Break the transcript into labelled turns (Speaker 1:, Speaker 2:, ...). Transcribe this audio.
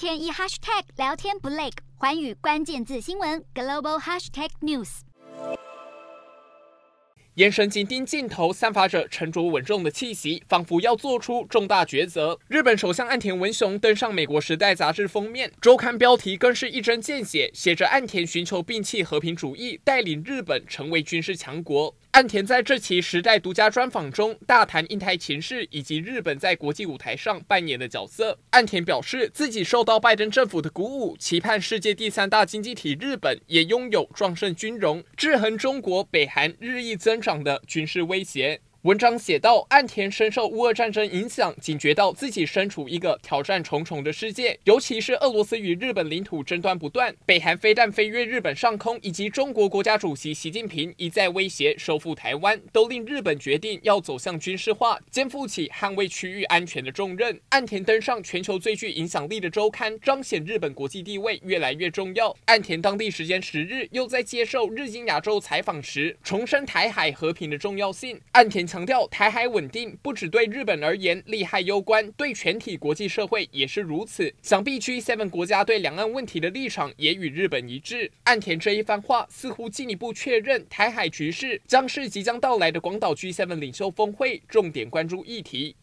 Speaker 1: 天一 hashtag 聊天不累，寰宇关键字新闻 global hashtag news。
Speaker 2: 眼神紧盯镜头，散发着沉着稳重的气息，仿佛要做出重大抉择。日本首相岸田文雄登上美国《时代》杂志封面，周刊标题更是一针见血，写着“岸田寻求摒弃和平主义，带领日本成为军事强国”。岸田在这期《时代》独家专访中，大谈印太情势以及日本在国际舞台上扮演的角色。岸田表示，自己受到拜登政府的鼓舞，期盼世界第三大经济体日本也拥有壮盛军容，制衡中国、北韩日益增长的军事威胁。文章写道，岸田深受乌俄战争影响，警觉到自己身处一个挑战重重的世界，尤其是俄罗斯与日本领土争端不断，北韩飞弹飞越日本上空，以及中国国家主席习近平一再威胁收复台湾，都令日本决定要走向军事化，肩负起捍卫区域安全的重任。岸田登上全球最具影响力的周刊，彰显日本国际地位越来越重要。岸田当地时间十日又在接受日经亚洲采访时，重申台海和平的重要性。岸田。强调台海稳定不只对日本而言利害攸关，对全体国际社会也是如此。想必 G7 国家对两岸问题的立场也与日本一致。岸田这一番话似乎进一步确认，台海局势将是即将到来的广岛 G7 领袖峰会重点关注议题。